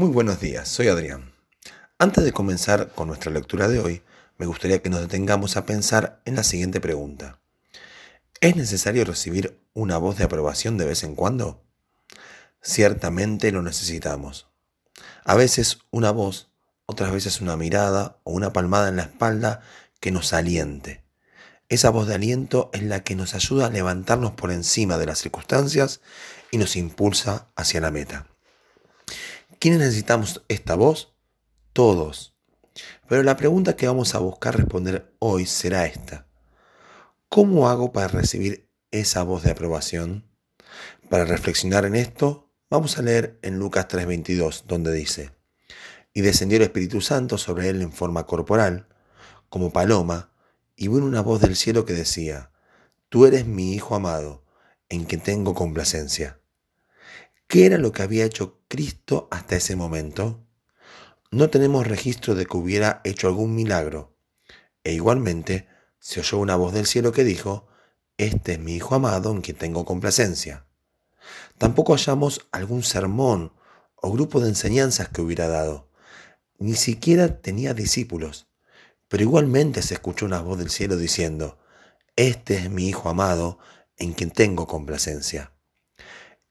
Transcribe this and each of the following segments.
Muy buenos días, soy Adrián. Antes de comenzar con nuestra lectura de hoy, me gustaría que nos detengamos a pensar en la siguiente pregunta. ¿Es necesario recibir una voz de aprobación de vez en cuando? Ciertamente lo necesitamos. A veces una voz, otras veces una mirada o una palmada en la espalda que nos aliente. Esa voz de aliento es la que nos ayuda a levantarnos por encima de las circunstancias y nos impulsa hacia la meta. ¿Quiénes necesitamos esta voz? Todos. Pero la pregunta que vamos a buscar responder hoy será esta. ¿Cómo hago para recibir esa voz de aprobación? Para reflexionar en esto, vamos a leer en Lucas 3:22, donde dice, Y descendió el Espíritu Santo sobre él en forma corporal, como paloma, y vino una voz del cielo que decía, Tú eres mi Hijo amado, en quien tengo complacencia. ¿Qué era lo que había hecho Cristo hasta ese momento? No tenemos registro de que hubiera hecho algún milagro. E igualmente se oyó una voz del cielo que dijo, Este es mi Hijo amado en quien tengo complacencia. Tampoco hallamos algún sermón o grupo de enseñanzas que hubiera dado. Ni siquiera tenía discípulos. Pero igualmente se escuchó una voz del cielo diciendo, Este es mi Hijo amado en quien tengo complacencia.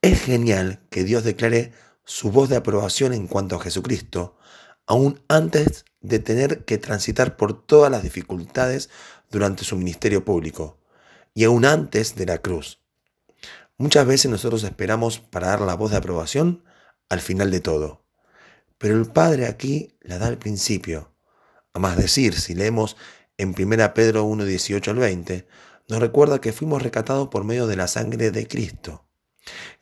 Es genial que Dios declare su voz de aprobación en cuanto a Jesucristo, aún antes de tener que transitar por todas las dificultades durante su ministerio público, y aún antes de la cruz. Muchas veces nosotros esperamos para dar la voz de aprobación al final de todo, pero el Padre aquí la da al principio. A más decir, si leemos en 1 Pedro 1, 18 al 20, nos recuerda que fuimos rescatados por medio de la sangre de Cristo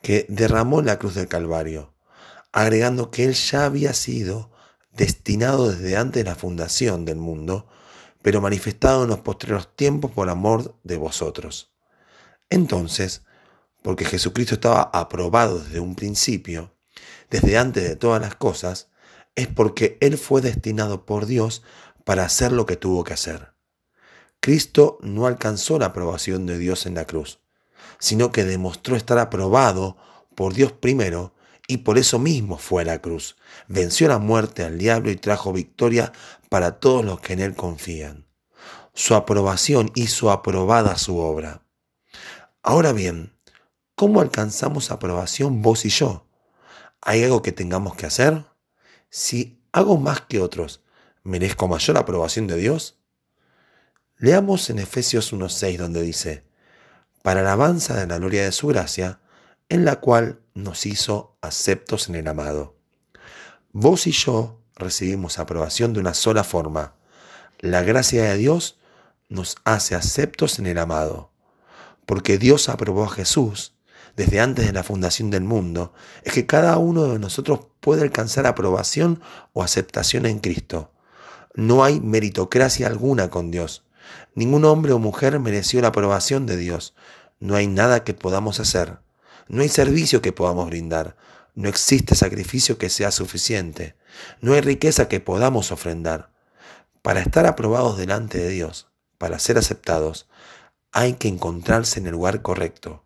que derramó la cruz del Calvario, agregando que Él ya había sido destinado desde antes de la fundación del mundo, pero manifestado en los postreros tiempos por amor de vosotros. Entonces, porque Jesucristo estaba aprobado desde un principio, desde antes de todas las cosas, es porque Él fue destinado por Dios para hacer lo que tuvo que hacer. Cristo no alcanzó la aprobación de Dios en la cruz sino que demostró estar aprobado por Dios primero y por eso mismo fue a la cruz. Venció la muerte al diablo y trajo victoria para todos los que en él confían. Su aprobación hizo aprobada su obra. Ahora bien, ¿cómo alcanzamos aprobación vos y yo? ¿Hay algo que tengamos que hacer? Si hago más que otros, ¿merezco mayor aprobación de Dios? Leamos en Efesios 1.6 donde dice, para alabanza de la gloria de su gracia, en la cual nos hizo aceptos en el amado. Vos y yo recibimos aprobación de una sola forma. La gracia de Dios nos hace aceptos en el amado. Porque Dios aprobó a Jesús desde antes de la fundación del mundo, es que cada uno de nosotros puede alcanzar aprobación o aceptación en Cristo. No hay meritocracia alguna con Dios. Ningún hombre o mujer mereció la aprobación de Dios. No hay nada que podamos hacer. No hay servicio que podamos brindar. No existe sacrificio que sea suficiente. No hay riqueza que podamos ofrendar. Para estar aprobados delante de Dios, para ser aceptados, hay que encontrarse en el lugar correcto.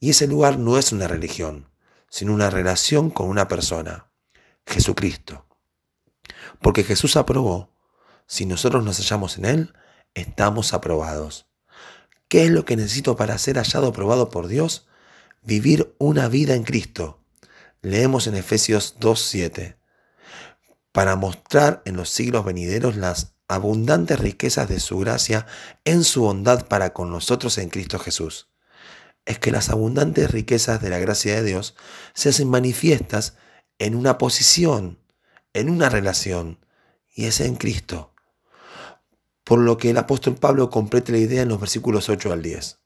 Y ese lugar no es una religión, sino una relación con una persona, Jesucristo. Porque Jesús aprobó. Si nosotros nos hallamos en Él, estamos aprobados. ¿Qué es lo que necesito para ser hallado aprobado por Dios? Vivir una vida en Cristo. Leemos en Efesios 2.7. Para mostrar en los siglos venideros las abundantes riquezas de su gracia en su bondad para con nosotros en Cristo Jesús. Es que las abundantes riquezas de la gracia de Dios se hacen manifiestas en una posición, en una relación, y es en Cristo por lo que el apóstol Pablo complete la idea en los versículos 8 al 10.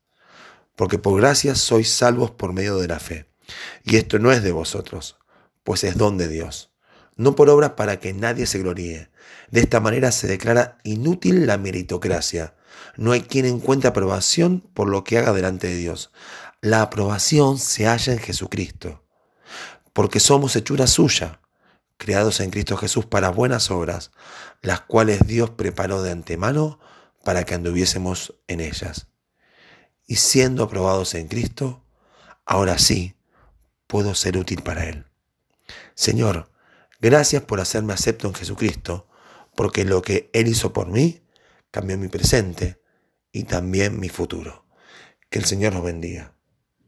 Porque por gracia sois salvos por medio de la fe. Y esto no es de vosotros, pues es don de Dios. No por obras para que nadie se gloríe. De esta manera se declara inútil la meritocracia. No hay quien encuentre aprobación por lo que haga delante de Dios. La aprobación se halla en Jesucristo. Porque somos hechura suya creados en Cristo Jesús para buenas obras, las cuales Dios preparó de antemano para que anduviésemos en ellas. Y siendo aprobados en Cristo, ahora sí puedo ser útil para Él. Señor, Gracias por hacerme acepto en Jesucristo, porque lo que Él hizo por mí cambió mi presente y también mi futuro. Que el Señor los bendiga.